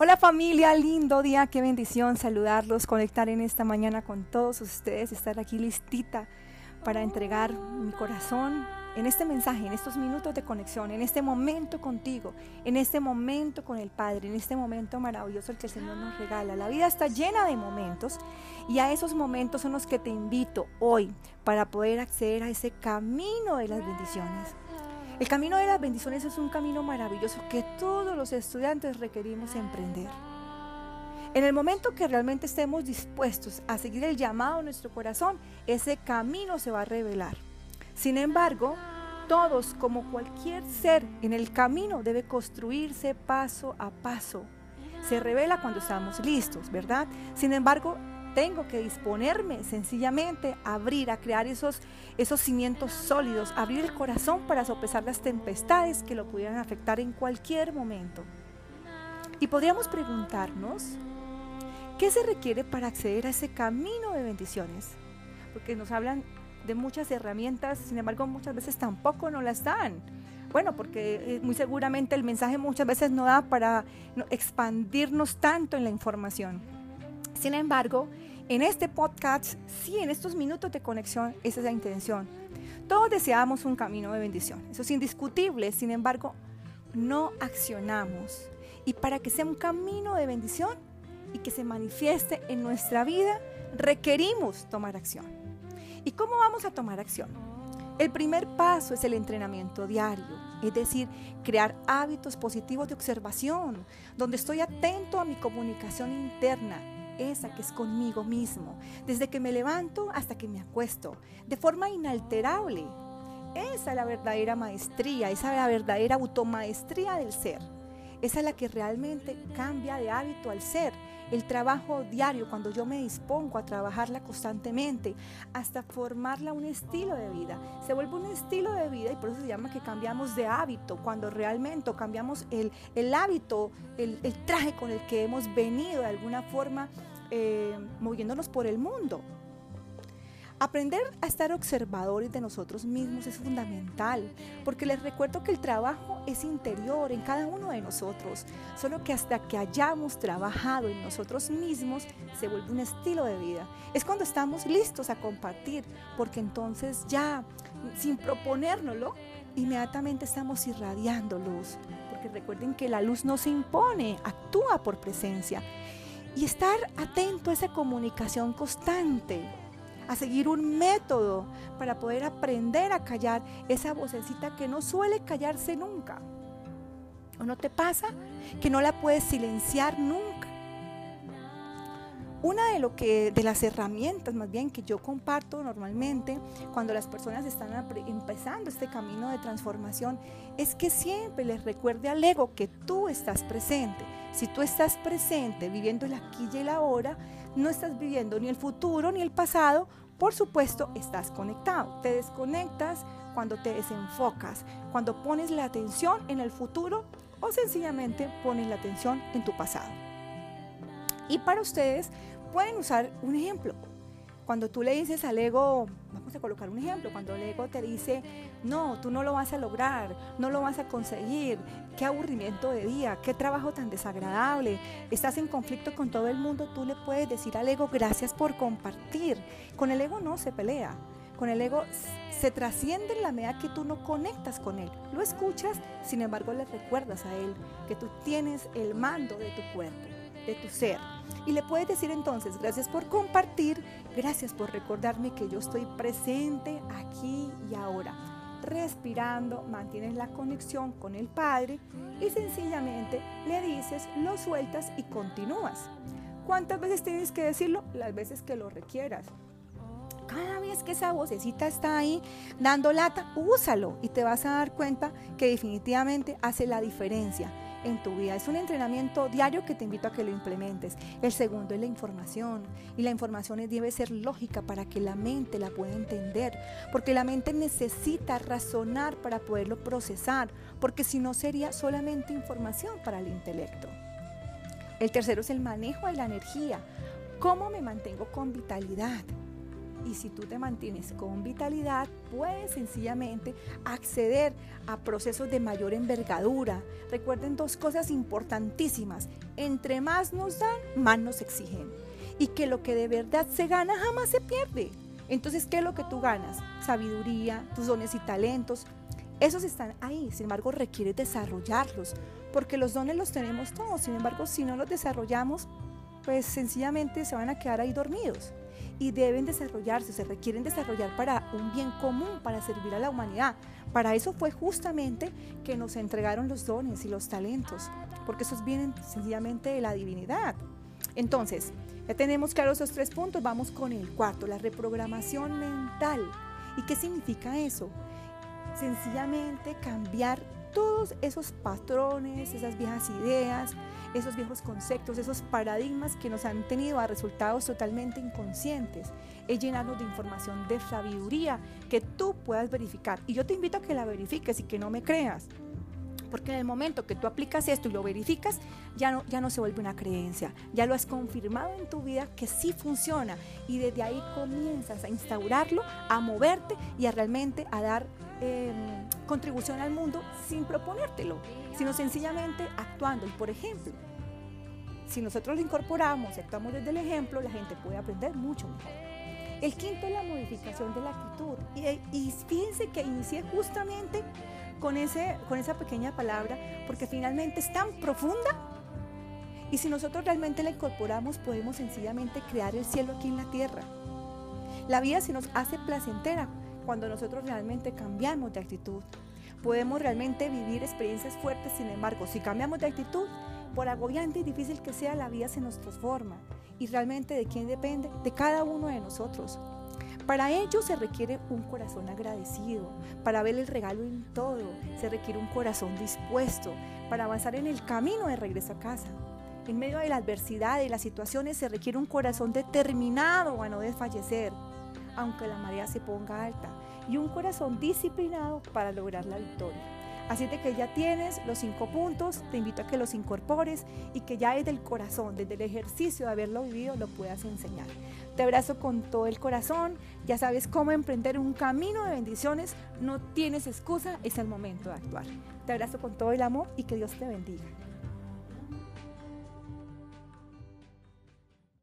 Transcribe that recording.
Hola familia, lindo día, qué bendición saludarlos, conectar en esta mañana con todos ustedes, estar aquí listita para entregar mi corazón en este mensaje, en estos minutos de conexión, en este momento contigo, en este momento con el Padre, en este momento maravilloso el que el Señor nos regala. La vida está llena de momentos y a esos momentos son los que te invito hoy para poder acceder a ese camino de las bendiciones. El camino de las bendiciones es un camino maravilloso que todos los estudiantes requerimos emprender. En el momento que realmente estemos dispuestos a seguir el llamado de nuestro corazón, ese camino se va a revelar. Sin embargo, todos, como cualquier ser en el camino, debe construirse paso a paso. Se revela cuando estamos listos, ¿verdad? Sin embargo, tengo que disponerme sencillamente a abrir, a crear esos, esos cimientos sólidos, abrir el corazón para sopesar las tempestades que lo pudieran afectar en cualquier momento. Y podríamos preguntarnos, ¿qué se requiere para acceder a ese camino de bendiciones? Porque nos hablan de muchas herramientas, sin embargo muchas veces tampoco nos las dan. Bueno, porque eh, muy seguramente el mensaje muchas veces no da para expandirnos tanto en la información. Sin embargo, en este podcast, sí, en estos minutos de conexión, esa es la intención. Todos deseamos un camino de bendición, eso es indiscutible, sin embargo, no accionamos. Y para que sea un camino de bendición y que se manifieste en nuestra vida, requerimos tomar acción. ¿Y cómo vamos a tomar acción? El primer paso es el entrenamiento diario, es decir, crear hábitos positivos de observación, donde estoy atento a mi comunicación interna, esa que es conmigo mismo, desde que me levanto hasta que me acuesto, de forma inalterable. Esa es la verdadera maestría, esa es la verdadera automaestría del ser. Esa es la que realmente cambia de hábito al ser. El trabajo diario, cuando yo me dispongo a trabajarla constantemente, hasta formarla un estilo de vida. Se vuelve un estilo de vida y por eso se llama que cambiamos de hábito, cuando realmente cambiamos el, el hábito, el, el traje con el que hemos venido de alguna forma eh, moviéndonos por el mundo. Aprender a estar observadores de nosotros mismos es fundamental, porque les recuerdo que el trabajo es interior en cada uno de nosotros, solo que hasta que hayamos trabajado en nosotros mismos se vuelve un estilo de vida. Es cuando estamos listos a compartir, porque entonces ya, sin proponérnoslo, inmediatamente estamos irradiando luz, porque recuerden que la luz no se impone, actúa por presencia y estar atento a esa comunicación constante, a seguir un método para poder aprender a callar esa vocecita que no suele callarse nunca. ¿O no te pasa que no la puedes silenciar nunca? Una de lo que de las herramientas más bien que yo comparto normalmente cuando las personas están empezando este camino de transformación es que siempre les recuerde al ego que tú estás presente. Si tú estás presente viviendo el aquí y el ahora, no estás viviendo ni el futuro ni el pasado, por supuesto estás conectado. Te desconectas cuando te desenfocas, cuando pones la atención en el futuro o sencillamente pones la atención en tu pasado. Y para ustedes pueden usar un ejemplo. Cuando tú le dices al ego, vamos a colocar un ejemplo, cuando el ego te dice, no, tú no lo vas a lograr, no lo vas a conseguir, qué aburrimiento de día, qué trabajo tan desagradable, estás en conflicto con todo el mundo, tú le puedes decir al ego, gracias por compartir. Con el ego no se pelea, con el ego se trasciende en la medida que tú no conectas con él. Lo escuchas, sin embargo le recuerdas a él que tú tienes el mando de tu cuerpo de tu ser. Y le puedes decir entonces, gracias por compartir, gracias por recordarme que yo estoy presente aquí y ahora. Respirando, mantienes la conexión con el Padre y sencillamente le dices, lo sueltas y continúas. ¿Cuántas veces tienes que decirlo? Las veces que lo requieras. Cada vez que esa vocecita está ahí dando lata, úsalo y te vas a dar cuenta que definitivamente hace la diferencia en tu vida. Es un entrenamiento diario que te invito a que lo implementes. El segundo es la información. Y la información debe ser lógica para que la mente la pueda entender. Porque la mente necesita razonar para poderlo procesar. Porque si no sería solamente información para el intelecto. El tercero es el manejo de la energía. ¿Cómo me mantengo con vitalidad? Y si tú te mantienes con vitalidad, puedes sencillamente acceder a procesos de mayor envergadura. Recuerden dos cosas importantísimas. Entre más nos dan, más nos exigen. Y que lo que de verdad se gana jamás se pierde. Entonces, ¿qué es lo que tú ganas? Sabiduría, tus dones y talentos. Esos están ahí, sin embargo, requiere desarrollarlos, porque los dones los tenemos todos, sin embargo, si no los desarrollamos, pues sencillamente se van a quedar ahí dormidos y deben desarrollarse, se requieren desarrollar para un bien común, para servir a la humanidad. Para eso fue justamente que nos entregaron los dones y los talentos, porque esos vienen sencillamente de la divinidad. Entonces, ya tenemos claros esos tres puntos, vamos con el cuarto, la reprogramación mental. ¿Y qué significa eso? Sencillamente cambiar todos esos patrones, esas viejas ideas, esos viejos conceptos, esos paradigmas que nos han tenido a resultados totalmente inconscientes. Es llenarnos de información de sabiduría que tú puedas verificar. Y yo te invito a que la verifiques y que no me creas. Porque en el momento que tú aplicas esto y lo verificas, ya no, ya no se vuelve una creencia. Ya lo has confirmado en tu vida que sí funciona. Y desde ahí comienzas a instaurarlo, a moverte y a realmente a dar em, contribución al mundo sin proponértelo, sino sencillamente actuando. Y por ejemplo, si nosotros lo incorporamos y actuamos desde el ejemplo, la gente puede aprender mucho mejor. El quinto es la modificación de la actitud. Y, y fíjense que inicié justamente con, ese, con esa pequeña palabra, porque finalmente es tan profunda. Y si nosotros realmente la incorporamos, podemos sencillamente crear el cielo aquí en la tierra. La vida se nos hace placentera cuando nosotros realmente cambiamos de actitud. Podemos realmente vivir experiencias fuertes, sin embargo, si cambiamos de actitud, por agobiante y difícil que sea, la vida se nos transforma. Y realmente de quién depende? De cada uno de nosotros. Para ello se requiere un corazón agradecido, para ver el regalo en todo, se requiere un corazón dispuesto, para avanzar en el camino de regreso a casa. En medio de la adversidad y las situaciones se requiere un corazón determinado a no desfallecer, aunque la marea se ponga alta, y un corazón disciplinado para lograr la victoria. Así de que ya tienes los cinco puntos, te invito a que los incorpores y que ya desde el corazón, desde el ejercicio de haberlo vivido, lo puedas enseñar. Te abrazo con todo el corazón, ya sabes cómo emprender un camino de bendiciones, no tienes excusa, es el momento de actuar. Te abrazo con todo el amor y que Dios te bendiga.